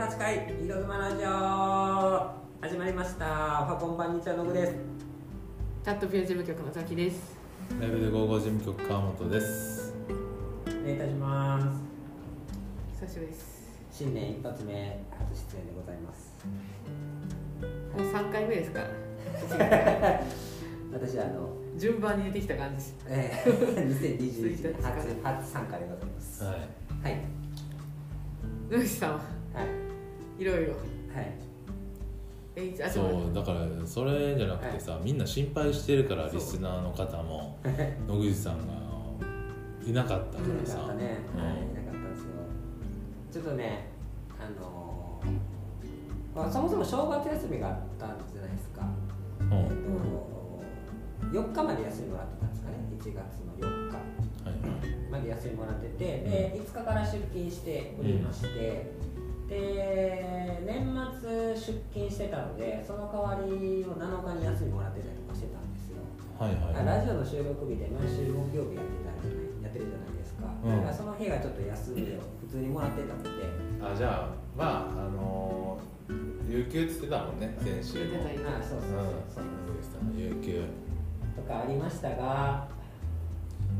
38回「井戸妻ラジオ」始まりましたおはこんばんにちはのぐですチャットピア事務局のザキです。ライブで55事務局川本です。お願いいたします久しぶりです。新年一発目初出演でございますもう三回目ですから。私あの、順番に出てきた感じです。ええー、2021年初初参加でございますはい。はい野口さんははいいろいろ。はい。そうだからそれじゃなくてさ、みんな心配してるからリスナーの方も 野口さんがいなかったかいならさ。かったね、うん。はい、いなかったんですよ。ちょっとねあのーまあ、そもそも正月休みがあったんじゃないですか、うん。えっと4日まで休みもらってたんですかね。1月の4日。はいはい。まで休みもらっててで5日から出勤しておりまして、で年末出勤してたのでその代わりを7日に休みもらってたりとかしてたんですよ、はいはい。ラジオの収録日で毎週木曜日やってたじゃないやってるじゃないですか,、うんだからその日がちょっと休みを普通にもらってたのであじゃあまああのー、有給っつってたもんね先週も。あそうそうそうそう、野口さんの有給。とかありましたが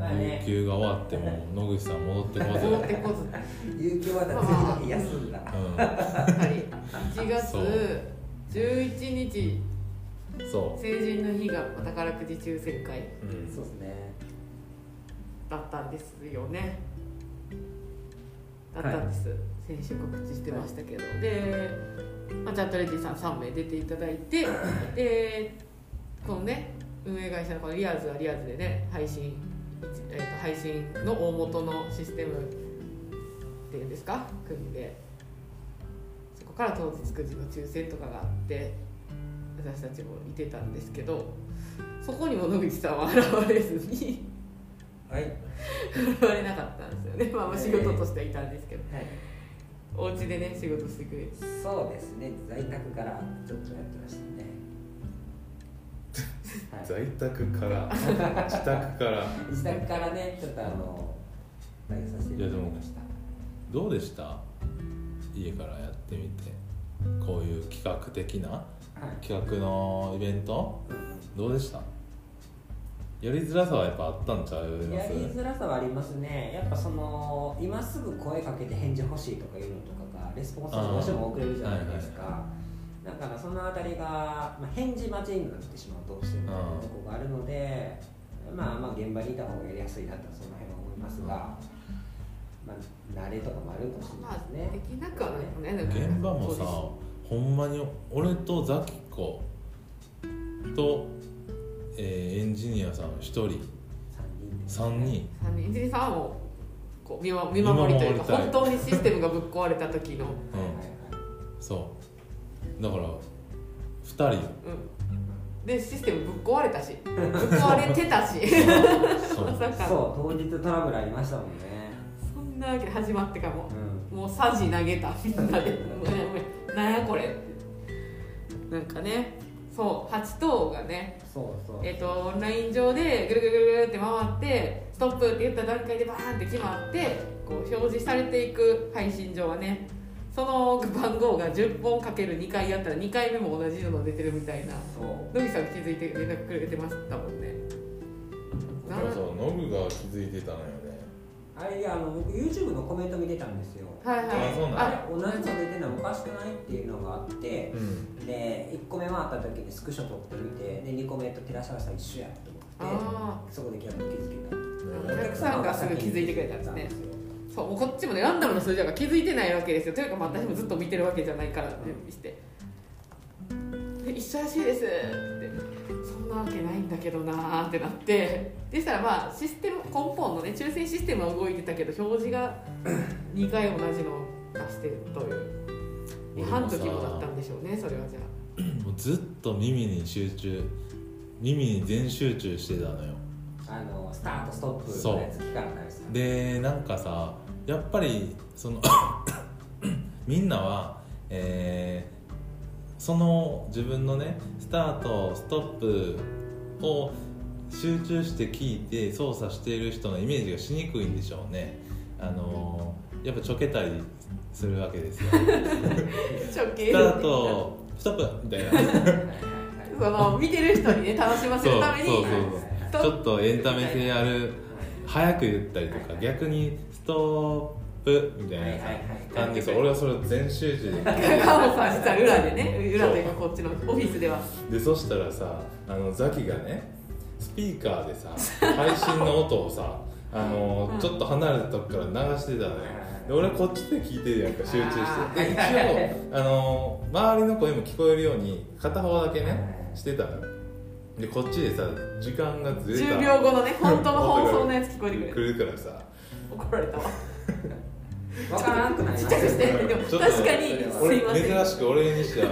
有給が終わっても野口さん戻ってこず。戻ってこず。有給まだ次の日休んだ、うはい。1月11日ん。そ成人の日が宝くじ抽選会う。ん。そうですねだったんですよね。だったんです。先週告知してましたけど、で、まあ、チャットレディさん3名出ていただいて、で、このね、運営会社のこのリアーズはリアーズでね、配信、えー、と配信の大元のシステムっていうんですか、組んで、そこから当日くじの抽選とかがあって、私たちもいてたんですけど、そこにも野口さんは現れずに、はい。現れなかったんですよね、まあ、まあ仕事としてはいたんですけど、はい。お家でね仕事してくれて。そうですね。在宅からちょっとやってましたね。はい在宅から自宅から。自宅から ねちょっとあのライブさせていただきました。どうでした？家からやってみて。こういう企画的な？はい。企画のイベント？うん。どうでした？やりづらさはやっぱあったんちゃいますやりづらさはありますね。やっぱその今すぐ声かけて返事欲しいとかいうのとかがレスポンスがどうしても遅れるじゃないですか、だからそのあたりが、まあ、返事待ちになってしまうどうしてもうん。とこがあるので、まあまあ現場にいた方がやりやすいなとその辺は思いますが、まあ、慣れとかもあるかもしれまあないですね、できなくはなね。で現場もさほんまに俺とザキコと、えーエンジニアさん1人3人で3人です三人。一さんをこう見守見守りというか本当にシステムがぶっ壊れた時の、うん。はいはいはい。そうだから2人うん、でシステムぶっ壊れたし。ぶっ壊れてたし。そう。まさかそう当日トラブルありましたもんね。そんなわけで始まってからも。うん。もうサジ投げた。みんなで「ごめんごめんなんやこれ」ってなんかね。そう8頭がね。そうそう。えっとオンライン上でぐるぐるぐるぐるって回ってストップって言った段階でバーンって決まってこう表示されていく配信上はねその番号が10本かける2回やったら2回目も同じのが出てるみたいな。そう。野木さんが気づいて連絡くれてましたもんね。なそうそうノブが気づいてたのよね。あれあの僕 YouTube のコメント見てたんですよ。はいはい。あそうなんだあ同じの出てるのおかしくないっていうのがあってうん。で1個目回った時にスクショ撮ってみてで2個目と照らし合わせたら一緒やとあ思ってそこで気づけた。お客さんがすぐ気づいてくれたんですね。よそうこっちもねランダムの数字だから気づいてないわけですよ。というかまあ私もずっと見てるわけじゃないから準備して「で一緒らしいです」って「そんなわけないんだけどな」ってなって。でしたらまあシステム根本のね抽選システムは動いてたけど表示が 2回同じのを出してるという。半時もだったんでしょうねそれはじゃあ。もうずっと耳に集中耳に全集中してたのよあのスタートストップのやつ聞かなかったですかでなんかさやっぱりその みんなは、えーその自分のねスタートストップを集中して聞いて操作している人のイメージがしにくいんでしょうね。あのやっぱちょけたりするわけですよ。スタートストップみたいな。その見てる人にね楽しませるためにそうそうそうちょっとエンタメ性ある早く言ったりとか逆にストップみたいなさ感じです俺はそれを全集中で。川本さん実は裏でね。裏というかこっちのオフィスでは。でそしたらさあのザキがねスピーカーでさ配信の音をさ あの、うん。ちょっと離れたとこから流してたのよ。で俺こっちで聞いてるやんか集中して。で 一応あの周りの声も聞こえるように片方だけねしてたのよでこっちでさ時間がずれた。10秒後のね 本当の放送のやつ聞こえてくる。来るからさ。怒られた。わ分からんくなりちっちゃくましてでも確かにすい俺ません。珍しく俺にしては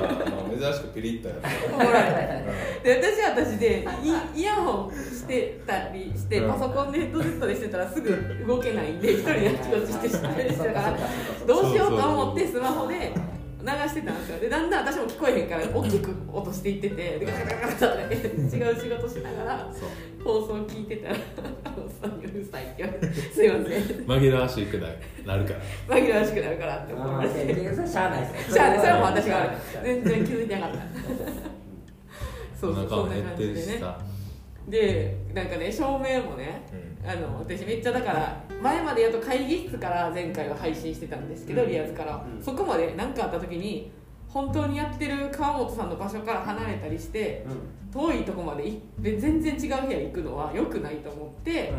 珍しくピリッとやった。怒られた。で私は私でイイヤホンしてたりしてうん。パソコンでヘッドセットでしてたらすぐ動けないんで一人であちこちしてしたりしてたからどうしようと思ってスマホで流してたんですよ。でだんだん私も聞こえへんから大きく落としていっててでガタガタガタって違う仕事しながら放送聞いてたら「あのさんにうるさい」って言われて「すいません。紛らわしくななるから。紛らわしくなるから」って思われて。しゃあないですじゃあねそれはもう私が全然気づいてなかった。そうおそうそねでなんかね照明もねうん。あの私めっちゃだから前までやっと会議室から前回は配信してたんですけど、うん。リアズから、うん。そこまで何かあった時に本当にやってる川本さんの場所から離れたりして遠いとこまで全然違う部屋行くのは良くないと思って、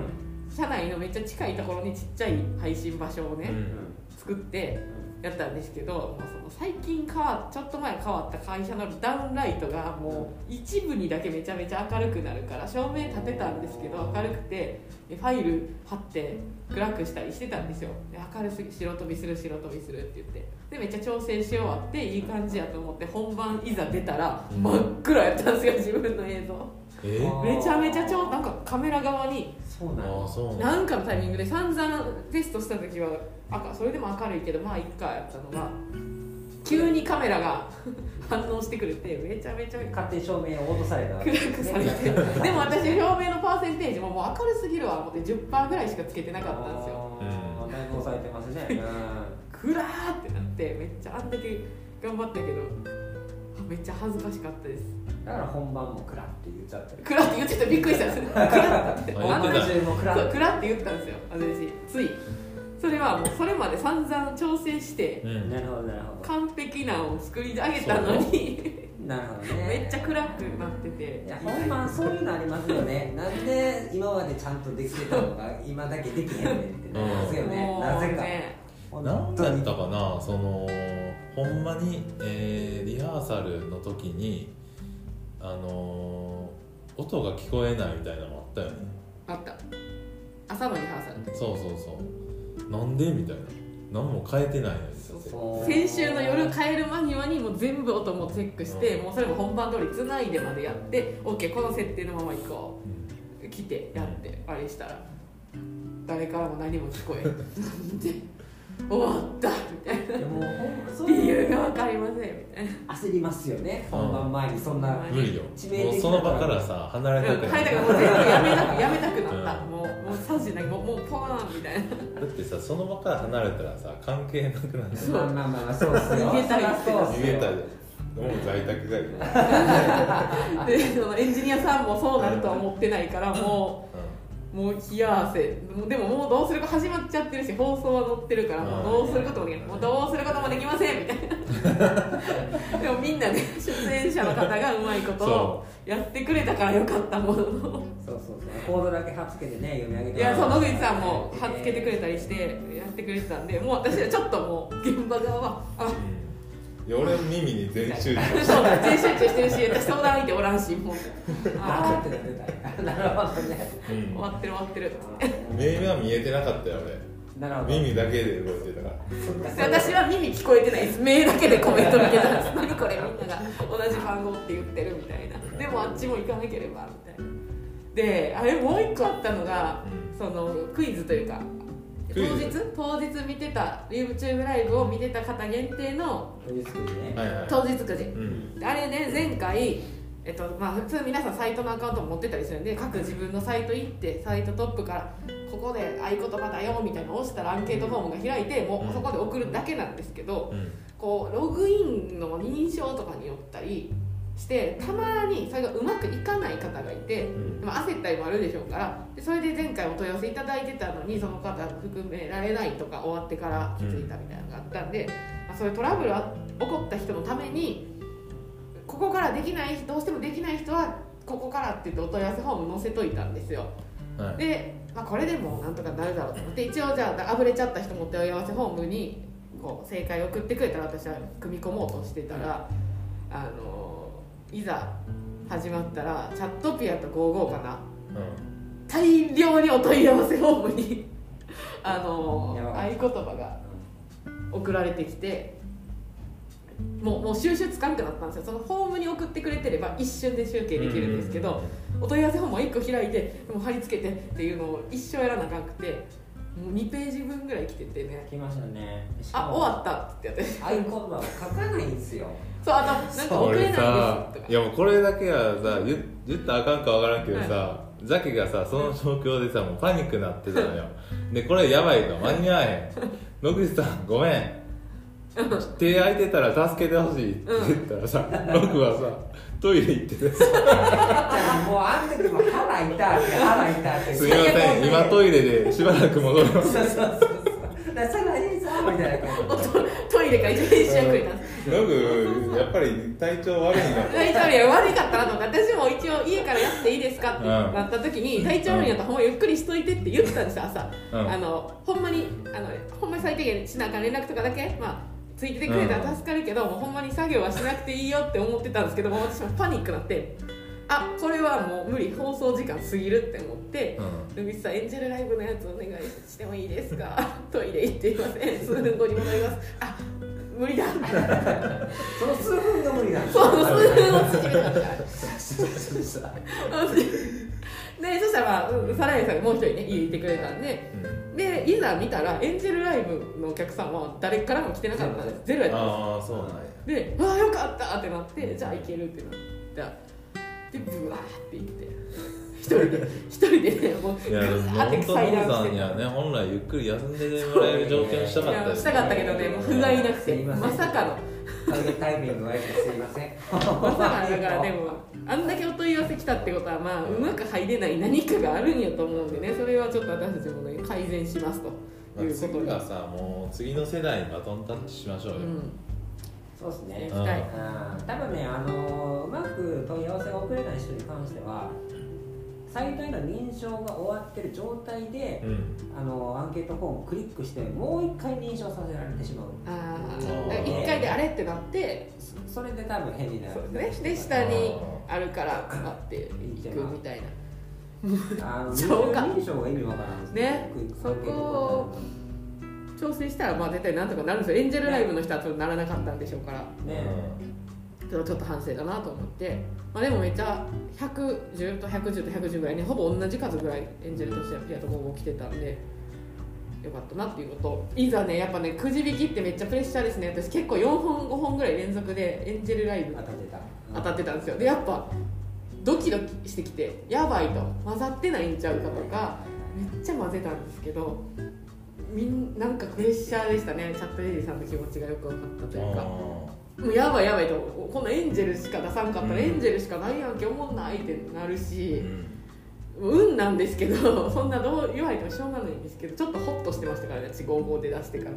社内のめっちゃ近いところにちっちゃい配信場所をね、うん。作ってやったんですけどもうその最近変わちょっと前変わった会社のダウンライトがもう一部にだけめちゃめちゃ明るくなるから照明立てたんですけど明るくてでファイル貼って暗くしたりしてたんですよ。で明るすぎ白飛びする白飛びするって言って。でめっちゃ調整し終わっていい感じやと思って本番いざ出たらうん。真っ暗やったんですよ自分の映像めちゃめちゃちょなんかカメラ側にそうなんなんかのタイミングで散々テストした時は赤それでも明るいけどまあいっかやったのが急にカメラが反応してくれてめちゃめちゃ勝手に照明を落とされた。暗くされて。でも私照明のパーセンテージももう明るすぎるわ思って10%ぐらいしかつけてなかったんですよ。だいぶ抑えてますね。暗ーってなってめっちゃあんだけ頑張ったけどめっちゃ恥ずかしかったです。うんだから本番も暗って言っちゃったり暗って言ってたびっくりしたんですよ。暗ってああんな中も暗そうって暗って言ったんですよ私。つい。それはもうそれまで散々調整してうん。なるほどなるほ完璧なのを作り上げたのに。ど なるほどね。めっちゃ暗くなってて。いやほんまそういうのありますよね。なんで今までちゃんとできてたのが今だけできへんねんってなりますよね。なぜか何だったかなそのほんまに、えーリハーサルの時にあのー音が聞こえないみたいなのもあったよね。あった。朝のリハーサルでそうそうそう。なんでみたいな。何も変えてないの先週の夜帰る間際にもう全部音もチェックして、うん。もうそれも本番通りつないでまでやって OK この設定のまま行こう。ん。う来てやってあれしたら誰からも何も聞こえん。で 終わったみたいな。う理いう。由が分かりませんみたいな。焦りますよね。本番前にそんなうん無理よ致命的な。もうその場からさ離れたくない。はいだからもうやめなくやめたくなった、うん。もうもう3時なもうもうポーンみたいな。だってさその場から離れたらさ関係なくなる。そうまあまあまあまあそうっすよ。逃げたいってそりゃそうっすよ逃げたい。もう在宅がいい、でそのエンジニアさんもそうなるとは思ってないからもうもう冷や汗。もうでももうどうするか始まっちゃってるし放送は載ってるからもうどうすることもできない。もうどうすることもできませんみたいな。でもみんなね 出演者の方がうまいことをそやってくれたからよかったもの。のそうそうそう。コードだけ貼っつけてね読み上げて。いやそう野口さんも貼っつけてくれたりしてやってくれてたんでもう私はちょっともう現場側はあ俺も耳に全集中。し てそう全集中してるし私相談相手おらんしもう。ああーってなってた。なるほどね。うん。ー終わってる終わってる。目は見えてなかったよなるほど。俺耳だけで動いてたから。で私は耳聞こえてないです。目だけでコメント見てたんです何これみんなが同じ番号って言ってるみたいな。でもあっちも行かなければみたいな。であれもう一個あったのがそのクイズというか当日ズ。当日？見てた YouTube ライブを見てた方限定の当日くじ。あれね前回えっとまあ、普通皆さんサイトのアカウントも持ってたりするんで各自分のサイト行ってサイトトップからここで合言葉だよみたいなのを押したらアンケートフォームが開いてもうそこで送るだけなんですけどうん。こうログインの認証とかによったりしてたまにそれがうまくいかない方がいて、うん。まあ、焦ったりもあるでしょうからでそれで前回お問い合わせいただいてたのにその方含められないとか終わってから気づいたみたいなのがあったんで、まあ、そういうトラブルが起こった人のためにここからできないどうしてもできない人はここからって言ってお問い合わせフォーム載せといたんですよ。はい。で、まあ、これでもなんとかなるだろうと思って一応じゃああぶれちゃった人もお問い合わせフォームにこう正解を送ってくれたら私は組み込もうとしてたら、あのいざ始まったらチャットピアと55かな。大量にお問い合わせフォームに あの合言葉が送られてきてもうもう収集つかんくなったんですよ。そのフォームに送ってくれてれば一瞬で集計できるんですけど、お問い合わせフォームを1個開いてもう貼り付けてっていうのを一生やらなあかんくてもう2ページ分ぐらい来ててね。来ましたね。あ終わったってやって。合言葉を 書かないんですよそうあとなんか送れないですとか。いやもうこれだけはさ言言ったらあかんかわからんけどさ、ザキがさその状況でさもうパニックになってたのよ。でこれやばいと。間に合わへん。野口さんごめん。手空いてたら助けてほしいって言ったらさ、僕はさトイレ行っててさ。もうあん時も腹痛いって腹痛いって。すいません。今トイレでしばらく戻りますそうそうそうそう。たいな感じ。でトイレかてノグやっぱり体調悪いんだ体調悪い悪かったなと思って私も一応家からやっていいですかってなった時に体調悪いんやったらほんまゆっくりしといてって言ってたんですよ。朝、うん。あのほんまにあのほんまに最低限しなあかん連絡とかだけまあついててくれたら助かるけど、もうほんまに作業はしなくていいよって思ってたんですけども私もパニックになってあこれはもう無理放送時間過ぎるって思ってう「ルビスさんエンジェルライブのやつお願いしてもいいですか？トイレ行っていません。数分後に戻ります。あ無理だ。その数分が無理なんですその数分を縮めたかったでそしたら、まあ、うんサラエさんがもう一人ね家いてくれたんで。ん、でいざ見たらエンジェルライブのお客さんは誰からも来てなかったんです。ゼロやったんああそうなんや。ですで「わあよかった!」ってなってじゃあ行けるってなってでブワーって行って。一人で一人でねもういや本当祭ノブさんにはね本来ゆっくり休んでもらえる条件したかったですいやしたかったけどねもう不甲斐なくてまさかの。タイミング悪くてすいません。まさかのだからでもあんだけお問い合わせ来たってことはまあうまく入れない何かがあるんやと思うんでね。それはちょっと私たちもね改善しますと。まあいうことで、次はさもう次の世代にバトンタッチしましょうよ、うん。そうですね。うん。多分ねあのうまく問い合わせが遅れない人に関してはサイトへの認証が終わってる状態で、うん。あのアンケートフォームをクリックしてもう一回認証させられてしまう。あ一回であれってなってそそれで多分変になる。ですねで下にあるからなっていくみたいな。あの そうか。認証が意味わからんですね。そこを調整したらまあ絶対なんとかなるんですよエンジェルライブの人はちょっとならなかったんでしょうからねちょっと反省だなと思って、まあ、でもめっちゃ110と110と110ぐらいねほぼ同じ数ぐらいエンジェルとしてはピアと55来てたんで。よかったなっていうのといざねやっぱねくじ引きってめっちゃプレッシャーですね。私結構4本5本ぐらい連続でエンジェルライブ当たってた。当たってたんですよ。でやっぱドキドキしてきてやばいと。混ざってないんちゃうかとかめっちゃ混ぜたんですけどみんなんかプレッシャーでしたね。チャットレディさんの気持ちがよく分かったというかもうやばいやばいとこのエンジェルしか出さんかったらうん。エンジェルしかないやんけ思んないってなるうしん運なんですけど そんなどう言われてもしょうがないんですけどちょっとホッとしてましたからね私55で出してから。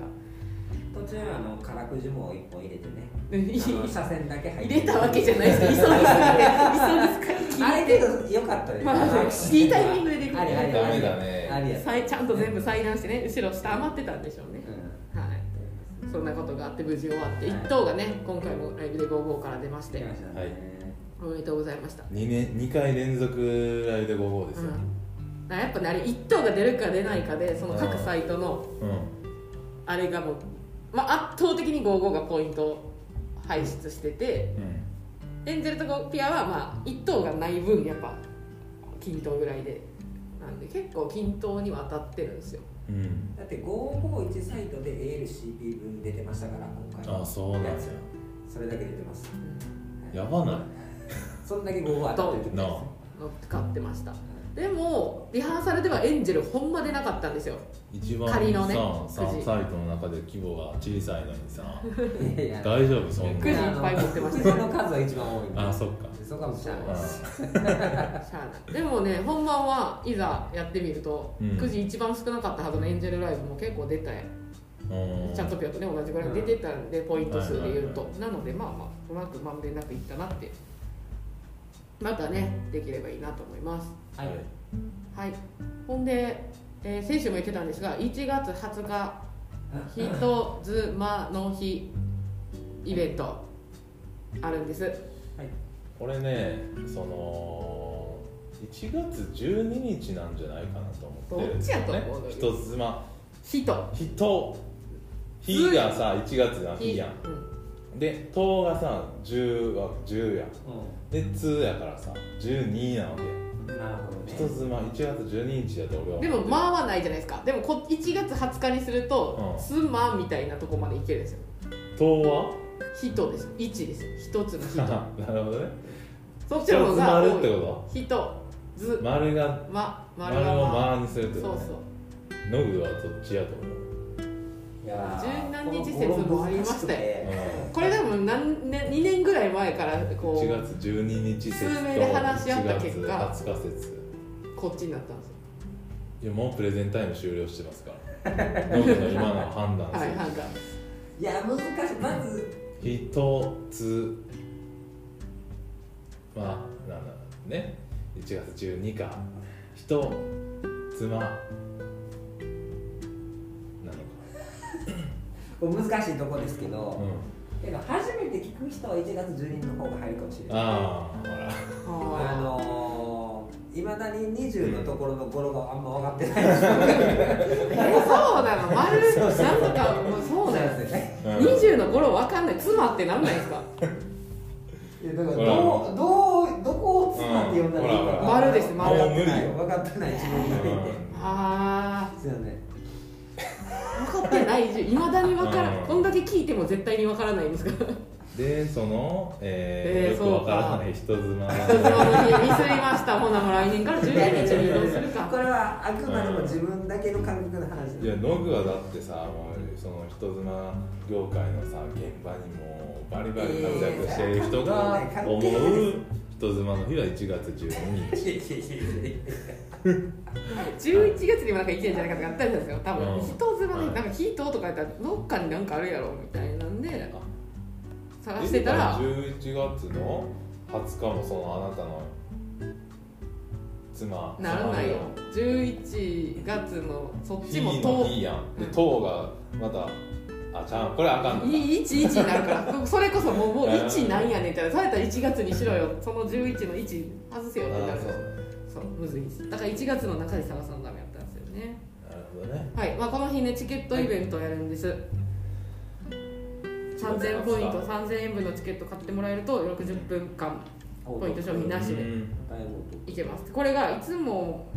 途中あの辛くじも一本入れてね。車線だけ入って。入れたわけじゃないです急ぎすぎて急ぎすぎてあれけどよかったです。まあいいタイミングでできるありありダメだね。ありやさいちゃんと全部裁断してね。後ろ下余ってたんでしょうねそんなことがあって無事終わって1等がね今回もライブで55から出ましておめでとうございました、2, 年2回連続ライブで55ですよ、うん、やっぱねあれ1等が出るか出ないかでその各サイトのうん。あれがもう、まあ、圧倒的に55がポイントを排出しててエンジェルとピアはまあ1等がない分やっぱ均等ぐらいで。なんで結構均等には当たってるんですようん、うん、だって551サイトで ALCP 分出てましたから今回。あそうなんですよそれだけ出てます。やばない。そそんだけ午後当たってるってことな乗っかってましたでもリハーサルではエンジェルほんまでなかったんですよ。一番仮のねさくじ。サイトの中で規模が小さいのにさいやいや。大丈夫そんくじいっなぱい持ってました。その数は一番多い。あそっか。そうかもしれない。でもね本番はいざやってみると、うん。くじ一番少なかったはずのエンジェルライブも結構出たやうん。ちゃんとピアとね同じぐらい出てたんで、ポイント数で言うと、なのでまあまあうまくまんべんなくいったなってまたねできればいいなと思います。はい。はい。ほんで、えー先週も言ってたんですが1月20日人妻の日イベントあるんです。これねその1月12日なんじゃないかなと思って。るんですよどっちやねと思う人妻。人。人。日がさ1月の日やん。うんで「と」がさ10は10や。うで「つ」やからさ12なわけなるほどね。人妻1月12日やと俺はでも間はないじゃないですか。でもこ1月20日にすると「うん。すま」みたいなとこまでいけるんですよ「と」は？人です1ですよ。一つの人。なるほどね。そっちの方が丸ってこ人。ず。と丸がま丸丸をは間にするってそうことそうねノグはどっちやと思う十何日説もありましたようん。これ多分何年2年ぐらい前からこ1う月12日説と数名で話し合った結果1月20日説こっちになったんですよ。いやもうプレゼンタイム終了してますから。ノグの今の判断はい判断。いや難しい。まず一つまあなんだね。1月12か。人妻難しいとこですけど、うん。けど初めて聞く人は1月12日の方が入るかもしれない。ああのい、まだに20のところの語呂があんま分かってないですえそうなの？丸なんかもうそうなんですよね。うん。20の頃わかんない。妻ってなんないですか？いやだからどうどうどこを妻って呼んだらいいか。丸です丸分かってないもう無理よ。分かってない自分がいて。うん。あですよね。あ分かってないいまだに分からうん。んこんだけ聞いても絶対に分からないんですかでその、えーえーよくわからない人妻人妻の日ミスりました。ほなもう来年から12日に移動するか。これはあくまでも自分だけの感覚の話。いやノグはだってさもうその人妻業界のさ現場にもうバリバリ活躍してる人が思う人妻の日は1月12日いやいやいやいや11月にもなんか1年じゃないかとかあったんですよ多分。うん人妻でなんか人とか言ったらどっかになんかあるやろみたいな。んで探してたら。11月の20日もそのあなたの妻。ならないよ。妻11月のそっちもと日やん。でうん。塔がまたあちゃん。これあかんのか。11になるから それこそもうもううん1なんやねんってされたら1月にしろよ。その11の1外せよってなるあそう。そうむずいだから1月の中で探さなダメやったんですよね。なるほどね。はい、まあ、この日ねチケットイベントをやるんです、3000ポイント3000円分のチケット買ってもらえると60分間ポイント消費なしでうん。いけます。これがいつも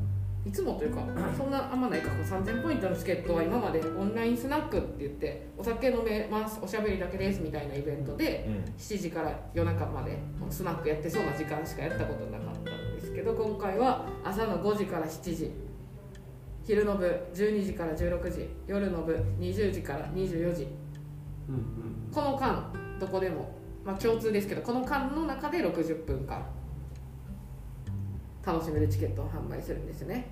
いつもというかそんなあんまないかこう3000ポイントのチケットは今までオンラインスナックって言ってお酒飲めますおしゃべりだけですみたいなイベントでうん。7時から夜中までスナックやってそうな時間しかやったことなかったんですけど今回は朝の5時から7時昼の部12時から16時夜の部20時から24時。うんうん。この間どこでも、まあ、共通ですけどこの間の中で60分間楽しめるチケットを販売するんですね、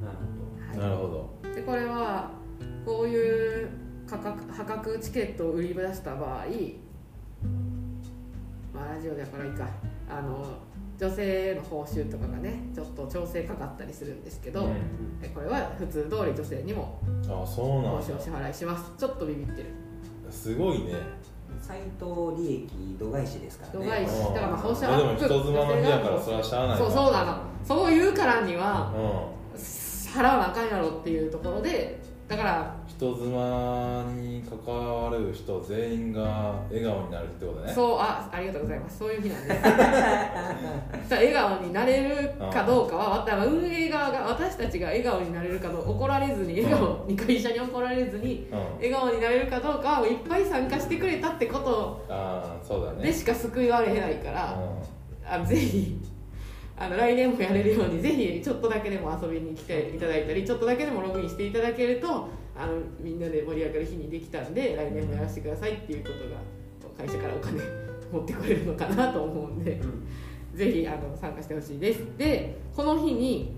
なるほはなるほど。い、でこれはこういう価格破格チケットを売り出した場合まあラジオだからいいか。あの女性への報酬とかがねちょっと調整かかったりするんですけど、うん。でこれは普通通り女性にもあそう報なん酬を支だ払いします。ちょっとビビってる。すごいね斎藤利益度外視ですからね。度外視。うん。だからまあ報酬まあでもアップ人妻の日やからそれはしゃあないそうそうなの。そう言うからにはうん。払わなあかんやろっていうところでだから人妻に関わる人全員が笑顔になるってことね。そうあありがとうございます。そういう日なんです。笑顔になれるかどうかはだから運営側が私たちが笑顔になれるかどうか怒られずに笑顔に会社に怒られずにうん。笑顔になれるかどうかをいっぱい参加してくれたってことああそうだね。でしか救いはれへないからうあのぜひあの来年もやれるようにぜひちょっとだけでも遊びに来ていただいたりちょっとだけでもログインしていただけるとあのみんなで盛り上がる日にできたんで来年もやらせてくださいっていうことが会社からお金持ってくれるのかなと思うんでぜひあの参加してほしいです。でこの日に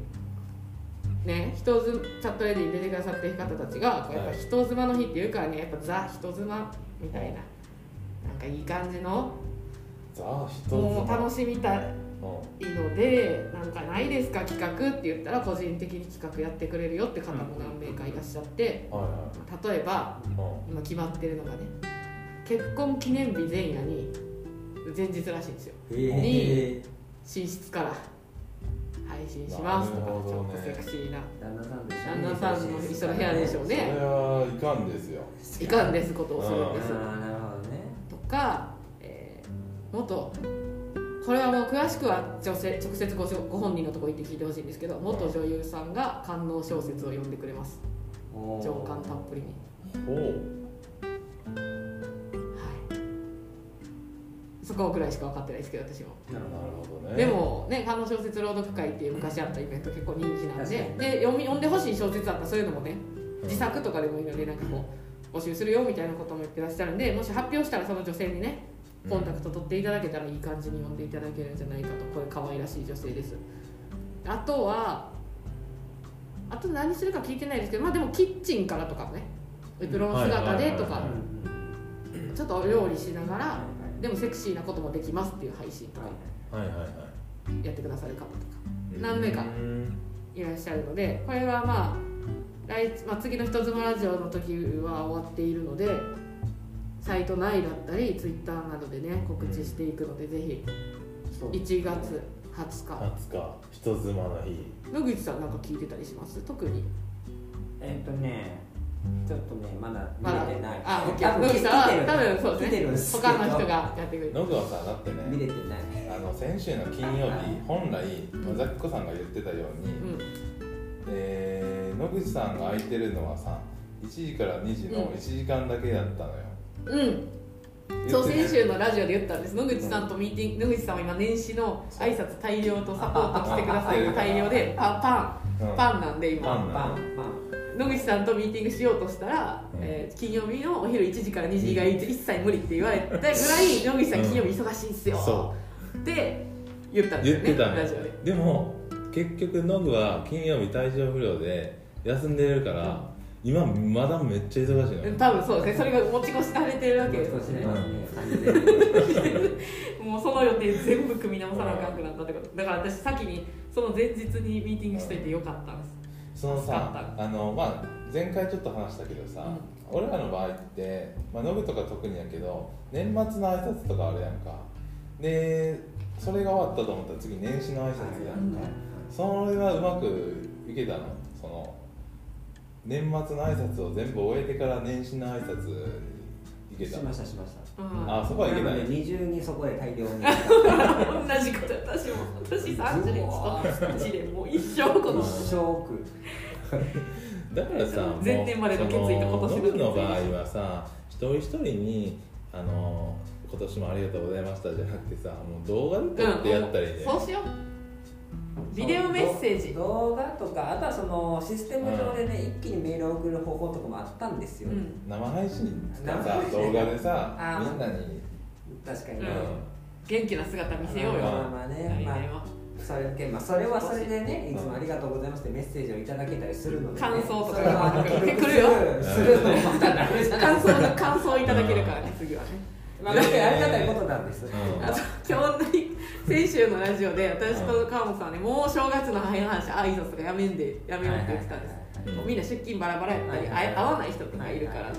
ね人妻チャットレディに出てくださってる方たちがやっぱ人妻の日っていうからねやっぱザ人妻みたいななんかいい感じのザ人もう楽しみたい。うんいいのでなんかないですか？企画って言ったら個人的に企画やってくれるよって方も何名かいらっしゃって例えばうん。今決まってるのがね結婚記念日前夜に前日らしいんですよ。え寝室から配信しますとか、ちょっとセクシーな。旦那さんでしょ？旦那さんの一緒の部屋でしょうそれねはいかんですよ。いかんですことをするんです。ああなるほどね。とか、えー、元これはもう詳しくは女性直接ごしょご本人のところ行って聞いてほしいんですけど元女優さんが官能小説を読んでくれます。情感たっぷりに。ほう。はい。そこぐらいしか分かってないですけど私も。なるほほどね。でもね官能小説朗読会っていう昔あったイベント結構人気なんでで読み読んでほしい小説あったらそういうのもね自作とかでもいいのでなんかこう募集するよみたいなことも言ってらっしゃるんでもし発表したらその女性にねコンタクト取っていただけたらいい感じに読んでいただけるんじゃないかとこれ可愛らしい女性です。あとはあと何するか聞いてないですけどまあでもキッチンからとかもねエプロン姿でとかちょっとお料理しながらでもセクシーなこともできますっていう配信とかはいはいはい。はいやってくださる方とか何名かうんいらっしゃるのでこれはまあ来、まあ、次の「人妻ラジオ」の時は終わっているのでサイト内だったりツイッターなどでね告知していくので、ぜひ。そう1月20日。20日。人妻の日。野口さんなんか聞いてたりします？特に。えっとねちょっとねまだまだ見れてない。あ野口さんは多分そうですねるんです他の人がやってくれる。ノグはさだってね見れてない。あの先週の金曜日本来まあザッコさんが言ってたように、うん。えー野口さんが空いてるのはさ1時から2時の1時間だけだったのよ、うん。そう先週のラジオで言ったんです。野口さんとミーティング野口さんは今年始の挨拶大量とサポート来てくださいが大量でパンパうんンパンなんで今パンパンパン野口さんとミーティングしようとしたら、うんえー金曜日のお昼1時から2時以外一切無理って言われたぐらい野口さん金曜日忙しいんすよ、そって言ったんですよね言ってたラジオででも結局ノグは金曜日体調不良で休んでるから、今まだめっちゃ忙しいのよ、多分そうですね。それが持ち越しされてるわけですしね。ね完 もうその予定全部組み直さなあかんくなったってことだから私先にその前日にミーティングしといてよかったんです。そのさあの、まあ、前回ちょっと話したけどさ、俺らの場合って、まあ、ノグとか特にやけど年末の挨拶とかあるやんか。でそれが終わったと思ったら次年始の挨拶やんか、それはうまくいけたの？年末の挨拶を全部終えてから年始の挨拶に行けしたまのしたしました。うん。あそこはいけないなので二重にそこで大量に。同じこと。私も私30年と1年もう一生この。一生食だからさもう前年までの決意と今年の決意そノグの場合はさ一人一人にあの今年もありがとうございましたじゃなくてさもう動画で撮ってやったりね、そうしようビデオメッセージ。動画とかあとはそのシステム上でね、一気にメールを送る方法とかもあったんですよ、うん。生配信かさ生配信。動画でさみんなに、確かにね、うん。元気な姿見せようよ。まあまあね、まあそれだけ、まあ、それはそれでね、いつもありがとうございますってメッセージをいただけたりするので、ね、感想とか来る結局来るよ。するのもまたなるじゃな。い感想の感想いただけるからね次はね。まあ、なんかありがたいことなんです。うん。あと今日に 先週のラジオで私と川本さんはねもう正月の早い話挨拶とかやめんでやめようって言ってたんです。うんもうみんな出勤バラバラやったりあ会わない人とかいるから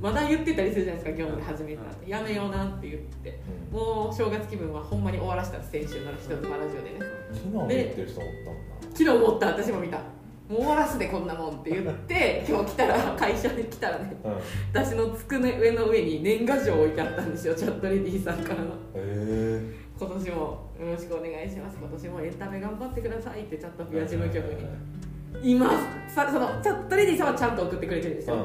まだ言ってたりするじゃないですか業務で始めたって。やめようなって言って。うん。もう正月気分はほんまに終わらしたんです先週の人妻ラジオで。ね昨日も言ってる人おった昨日思った私も見た。もう終わらすでこんなもんって言って今日来たら会社に来たらねうん。へ私の机上の上に年賀状置いてあったんですよチャットレディさんからの。え今年もよろしくお願いします。今年もエンタメ頑張ってくださいってチャットピア事務局に今さそのチャットレディさんはちゃんと送ってくれてるんですよ、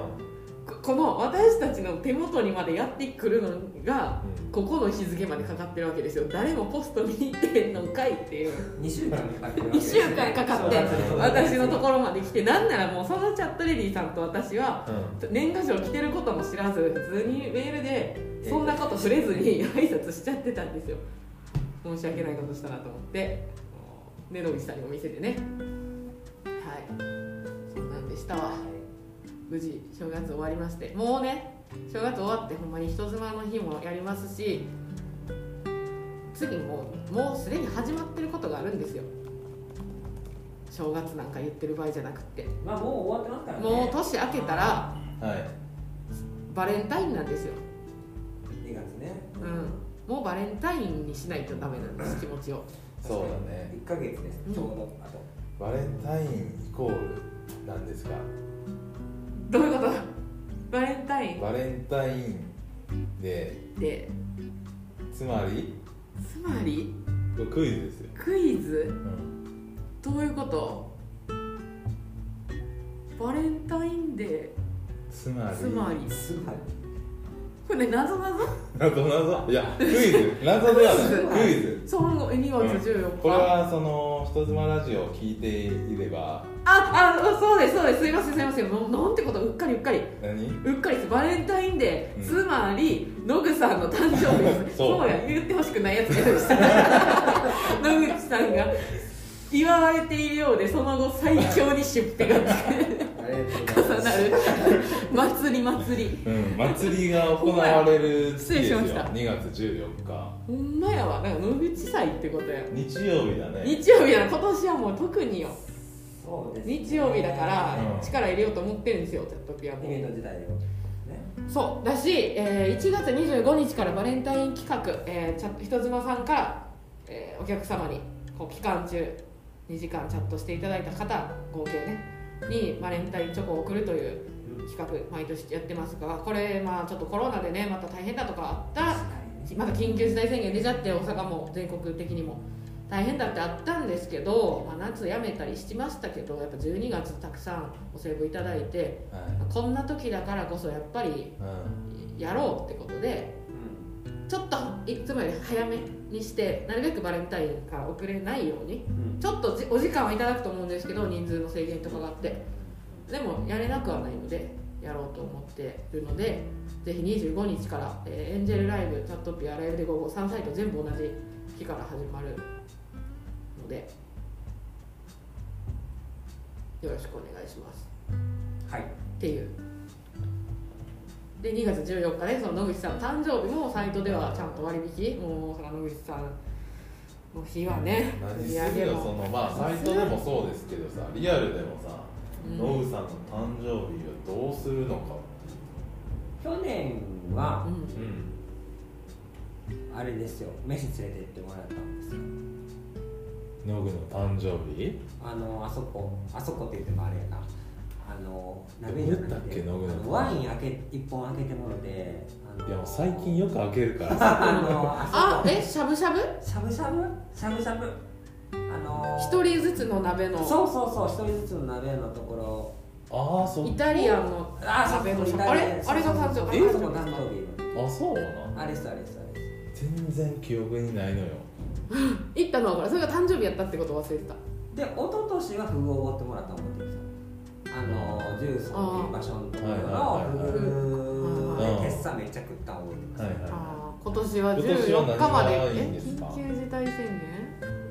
ここの私たちの手元にまでやってくるのがうん。ここの日付までかかってるわけですよ。誰もポストに行ってんのかいっていう。2週間かかってるわ1けですね。週間かかって私のところまで来てなんならもうそのチャットレディさんと私は年賀状来てることも知らず普通にメールでそんなこと触れずに挨拶しちゃってたんですよ申し訳ないことしたなと思ってね野口さんにも見せてね。はい。そんなんでしたわ。無事正月終わりまして。もうね正月終わってほんまに人妻の日もやりますし次もうもうすでに始まってることがあるんですよ。正月なんか言ってる場合じゃなくって。まあもう終わってますからね。もう年明けたらはい。バレンタインなんですよ、2月ね。うん、もうバレンタインにしないとダメなんです気持ちを。そうだね。1ヶ月ですうん。ちょうどあと。バレンタインイコールなんですか？どういうこと？バレンタイン。バレンタインで。で。つまり？つまり？これクイズですよ、クイズ？うん、どういうこと？バレンタインデつまり？ーつまり。つまりこれね謎謎？謎謎？いやクイズ。謎ではない。クイズ。その2月14日、これはその人妻ラジオを聞いていれば。ああそうですそうです。すいませんすいません。ななんてこと？うっかりうっかり。何？うっかりです。バレンタインデー、うん。つまり野口さんの誕生日。で すそう。そうや。言ってほしくないやつや野口さん野口さんが。祝われているようでその後最強に出費が重なる祭り祭り。うん、祭りが行われる月ですよ。失礼しました。2月14日。ほんまやわ。なんか野口祭ってことや。日曜日だね。日曜日やな。今年はもう特によ。そうですね。日曜日だからうん。力入れようと思ってるんですよチャットピアもイベント時代でね。そう。だし、えー1月25日からバレンタイン企画、えー、チャット人妻さんから、えーお客様にこう期間中2時間チャットしていただいた方合計ねにバレンタインチョコを送るという企画毎年やってますがこれまあちょっとコロナでねまた大変だとかあったらまだ緊急事態宣言出ちゃって大阪も全国的にも大変だってあったんですけど、まあ、夏やめたりしましたけどやっぱ12月たくさんお歳暮いただいてはい。こんな時だからこそやっぱりうん。やろうってことでちょっといつもより早めにしてなるべくバレンタインから遅れないようにうん。ちょっとじお時間はいただくと思うんですけど人数の制限とかがあってでもやれなくはないのでやろうと思ってるのでぜひ25日から、えーエンジェルライブチャットピアライブで午後3サイト全部同じ日から始まるのでよろしくお願いします。はい。っていう。で2月14日ねその野口さんの誕生日もサイトではちゃんと割引。もうその野口さんの日はね何売上げもそのまあサイトでもそうですけどさリアルでもさうんノブさんの誕生日をどうするのか去年はうん。うんあれですよ。飯連れて行ってもらったんですよ。ノブの誕生日？あのあそこあそこって言ってもあれやな。あの鍋どこやったっけノグのワイン開け一本開けてもらっていやもう最近よく開けるからさ。あのああえしゃぶしゃぶ？しゃぶしゃぶ？しゃぶしゃぶあの一人ずつの鍋の。そうそうそう一人ずつの鍋のところ。ああそイタリアンの鍋のそうあれあれが誕生日？あそこ誕生日。あそうなあれですあれですあれです。全然記憶にないのよ。行ったのはこれそれが誕生日やったってことを忘れてた。で一昨年はフグをおごってもらったの覚えてるんですよあのジュースの売り場所のところのフグで鉄砂めっちゃ食ったの覚えてます、はいはあー今年は今年は14日まで緊急事態宣言？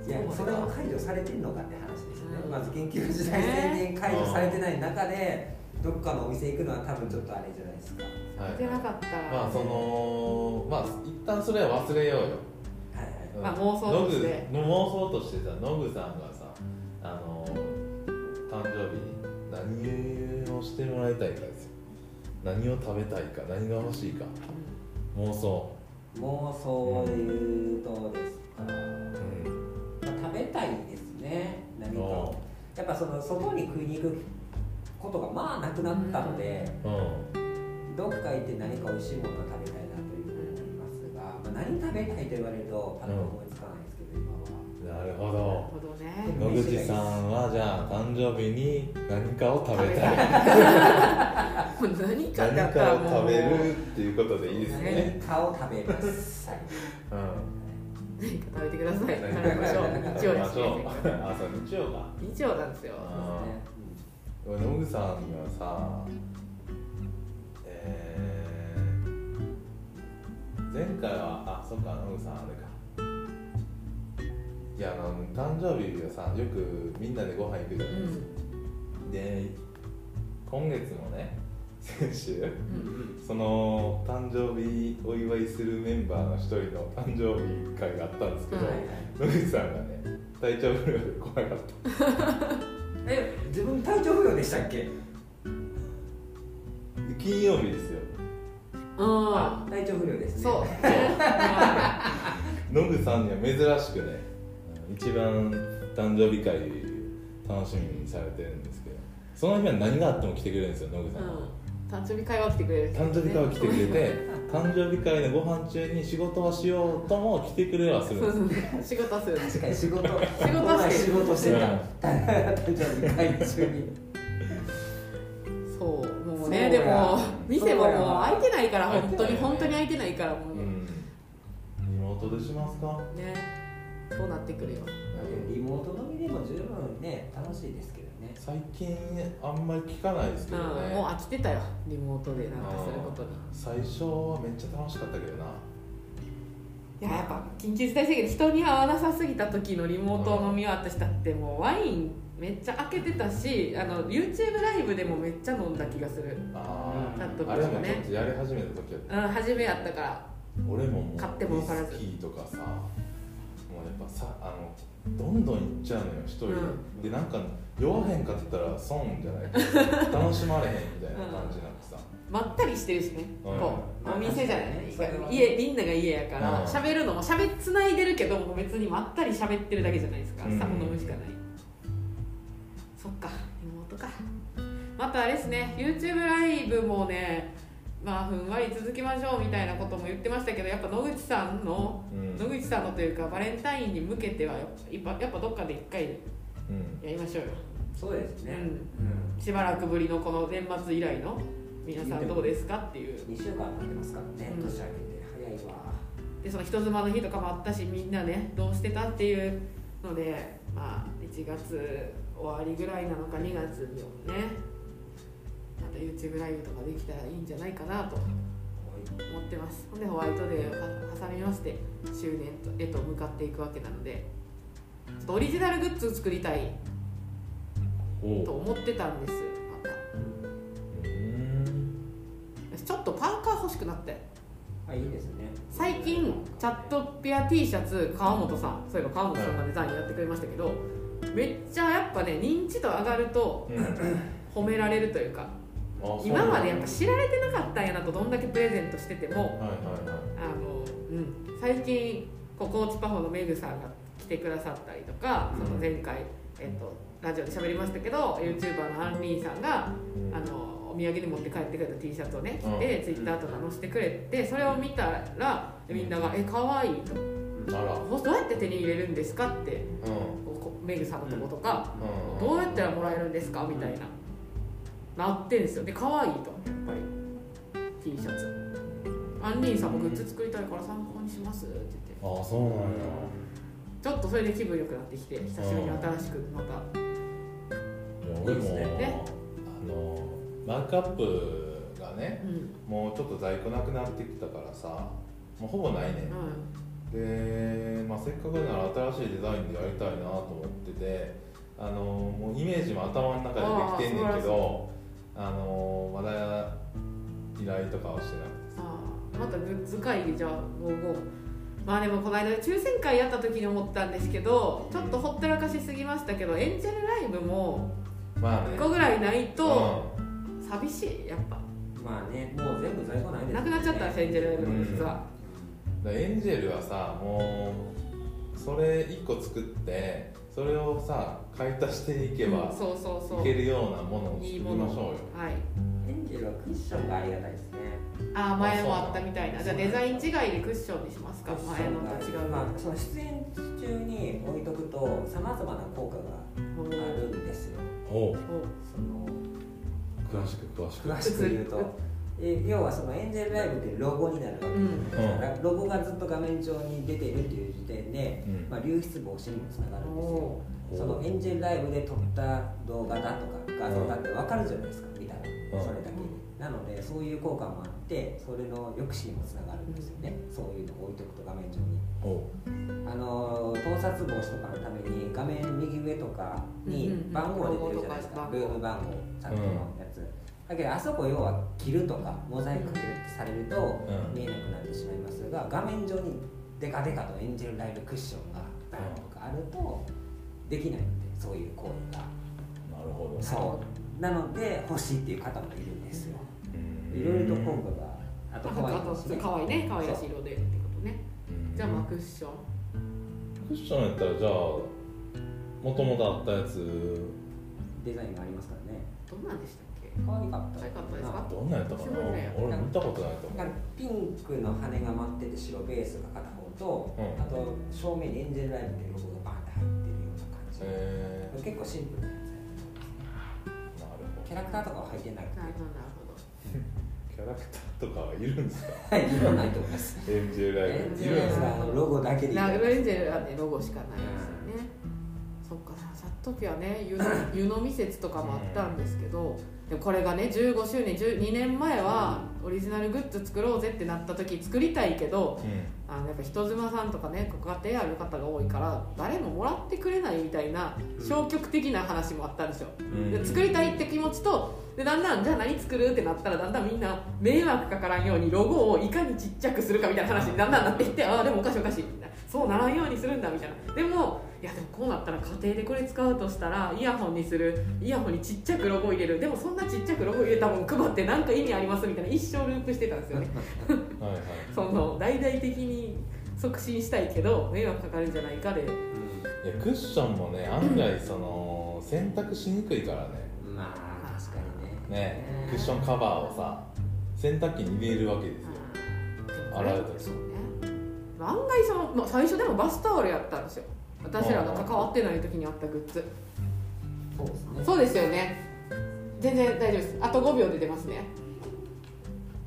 いやそれは解除されてんのかって話ですよね、うん。まず緊急事態宣言解除されてない中でどっかのお店行くのは多分ちょっとあれじゃないですか。はい。行けなかった。らまあそのまあ一旦それは忘れようよ。はいはい。まあ妄想として。ノグ妄想としてさノグさんがさあの誕生日に何をしてもらいたいかですよ。何を食べたいか何が欲しいか。妄想。妄想で言うとですか、うんたいですね何か。おやっぱその外に食いに行くことがまあなくなったので、うん。どっか行って何か美味しいものが食べたいなというふうに思いますが、まあ、何食べたいと言われるとパッと思いつかないですけど今は。なるほど。ほどね。野口さんはじゃあ誕生日に何かを食べたい。何かを食べるっていうことでいいです何ねかを食べます。はい。うん何か食べてください。食べましょう。日曜ですねあそう日曜か。日曜なんですよ。野口さんがさえー、前回はあそっか野口さんあれか。いやあの誕生日はさよくみんなでご飯行くじゃうないですか、ん。で今月もね先週うん。その誕生日お祝いするメンバーの一人の誕生日会があったんですけど、はい野口さんがね体調不良で来なかった。え自分体調不良でしたっけ？金曜日ですよ。あ体調不良ですね。そう。野口さんには珍しくね一番誕生日会楽しみにされてるんですけどその日は何があっても来てくれるんですよ野口さん。は、うん誕生日会は来てくれる誕生日会は来てくれて誕生日会のご飯中に仕事をしようとも来てくれはする。仕事する。確かに仕事。仕事して仕事してた。うん誕生日会中にそうもうねでも店ももう開いてないから本当に本当に開いてないからもうね。うん。リモートでしますか？ねそうなってくるよ。リモート飲みでも十分ね楽しいですけどね。最近あんまり聞かないですけどね、うんもう飽きてたよリモートでなんかすることに。最初はめっちゃ楽しかったけどな。いややっぱ緊急事態宣言人に会わなさすぎた時のリモート飲みは私だってもうワインめっちゃ開けてたしあの YouTube ライブでもめっちゃ飲んだ気がする。あチャットーあれもね。ちょっとやり始めた時やった。うん初めやったから。俺ももう買っても分からず。スキーとかさもうやっぱさあのどんどんいっちゃうのよ一人で、うん。でなんか酔わへんかって言ったら損じゃない？か楽しまれへんみたいな感じになってさ、まったりしてるしね、うん。こうお店じゃないね。家みんなが家やからうん。喋、るのも喋つないでるけども別にまったり喋ってるだけじゃないですか、うん。さ飲むしかない。そっかリモートか。またあれですね。YouTube ライブもねまあふんわり続けましょうみたいなことも言ってましたけどやっぱ野口さんのうん。野口さんのというかバレンタインに向けてはやっぱやっぱどっかで一回やうん。りましょうよ、そうですね。うん。しばらくぶりのこの年末以来の皆さんどうですかっていう。2週間経ってますからねうん。年明けて。早いわ。でその人妻の日とかもあったしみんなねどうしてたっていうのでまあ1月終わりぐらいなのか2月にもねまた YouTube ライブとかできたらいいんじゃないかなと思ってます。ほんでホワイトデーを挟みまして周年とへと向かっていくわけなのでとオリジナルグッズ作りたいと思ってたんですまたちょっとパーカー欲しくなって。あいいですね。最近チャットペア T シャツ川本さん。そういえば川本さんがデザインやってくれましたけどめっちゃやっぱね認知度上がるとうん。褒められるというか今までやっぱ知られてなかったんやなとどんだけプレゼントしててもあの、うん、最近こうコーチパフォのメグさんが来てくださったりとかその前回、えっと、ラジオで喋りましたけど YouTuber のアンリーさんがうん。あのお土産に持って帰ってくれた T シャツをねうん。着て Twitter とか載せてくれてそれを見たらみんなが「え可愛いと。あら。どうやって手に入れるんですか?」ってうん。メグさんのとことか、うん。どうやったらもらえるんですか？みたいな。なってんですよ。で可愛いと。やっぱり。T シャツ。アンリーさんもグッズ作りたいから参考にします？って言って。あそうなんやちょっとそれで気分良くなってきて久しぶりに新しくまた。俺もね。あのマークアップがねうん。もうちょっと在庫なくなってきたからさもうほぼないね。うで、まあ、せっかくなら新しいデザインでやりたいなと思っててあのもうイメージも頭の中でできてんねんけどあのまだ依頼とかはしてなくてああまたグッズ会議じゃあ55まあでもこの間抽選会やった時に思ったんですけどちょっとほったらかしすぎましたけどエンジェルライブもまあね。1個ぐらいないとう寂しいやっぱ。まあねもう全部在庫ないですなくなっちゃったんですエンジェルライブのグッズは、んだからエンジェルはさもうそれ1個作ってそれをさ買い足していけばうんそうそうそう。いけるようなものを作りいいものましょうよ。はい。エンジェルはクッションがありがたいですねああ前もあったみたいな。あじゃあデザイン違いでクッションにしますか？前のと違うまあその出演中に置いとくととさまざまな効果があるんですよ。おう。その詳しく詳しく。詳しく言うと。え要はそのエンジェルライブっていうロゴになるわけです、うん。だからロゴがずっと画面上に出ているっていう時点で、うん。まあ、流出防止にもつながるんですよ。そのエンジェルライブで撮った動画だとか画像だって分かるじゃないですか見たら。うん。それだけに。なのでそういう効果もあってそれの抑止にもつながるんですよね。そういうのを置いとくと画面上に。あの盗撮防止とかのために画面右上とかに番号出てるじゃないですか、ルーム番号さっきのやつ、だけどあそこ要は切るとかモザイクかけるってされるとうん。見えなくなってしまいますが画面上にデカデカとエンジェルライブクッションがバーンとかあるとできないのでそういう行為が。なるほど。そう。なので欲しいっていう方もいるんですよ。うんいろいろと効果があと可愛いあとですね。可愛いね。可愛らしい色でってことね。う。んじゃあまあクッション。クッションやったらじゃあもともとあったやつ。デザインがありますからね。どんなんでしたっけ可愛かった。可愛かったですか？どんなんやったかな？俺見たことないと思なんかピンクの羽が舞ってて白ベースが片方と、うん。あと正面にエンジェルライブっていうロゴがバーンって入ってるような感じ、え結構シンプルなやつなるキャラクターとかは入ってなくてなるほどなるほど キャラクターとかはいるんですか？はいいらないと思います。エンジェルライブ。エンジェルライブ。があのロゴだけでいいとな思いますエンジェルはねロゴしかないですよね、そっかさっときはね湯の湯飲み説とかもあったんですけど、でもこれがね15周年12年前はオリジナルグッズ作ろうぜってなった時作りたいけどうあのやっぱ人妻さんとかねご家庭ある方が多いから誰ももらってくれないみたいな消極的な話もあったんですよ、ん。で作りたいって気持ちとでだんだんじゃあ何作る？ってなったらだんだんみんな迷惑かからんようにロゴをいかにちっちゃくするかみたいな話にだんだんなっていってああでもおかしいおかしいみたいな。そうならんようにするんだみたいな。でもいやでもこうなったら家庭でこれ使うとしたらイヤホンにする。イヤホンにちっちゃくロゴ入れる。でもそんなちっちゃくロゴ入れたもん配って何か意味ありますみたいな一生ループしてたんですよね。んはいはい。その大々的に促進したいけど迷惑かかるんじゃないかで。いやクッションもね案外その選択しにくいからねねねクッションカバーをさ洗濯機に入れるわけですよ。洗うとそうね案外その、まあ、最初でもバスタオルやったんですよ。私らが関わってない時にあったグッズ。そうですね。そうですよね。全然大丈夫です。あと5秒で出ますね。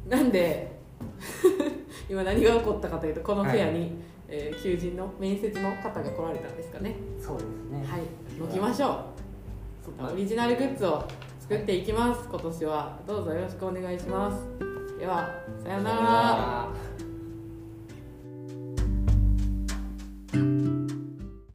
なんで 今何が起こったかというとこの部屋に、えー求人の面接の方が来られたんですかね。そうですね。はい。動きましょう。オリジナルグッズを作っていきます、今年は。どうぞよろしくお願いします。ではさようなら。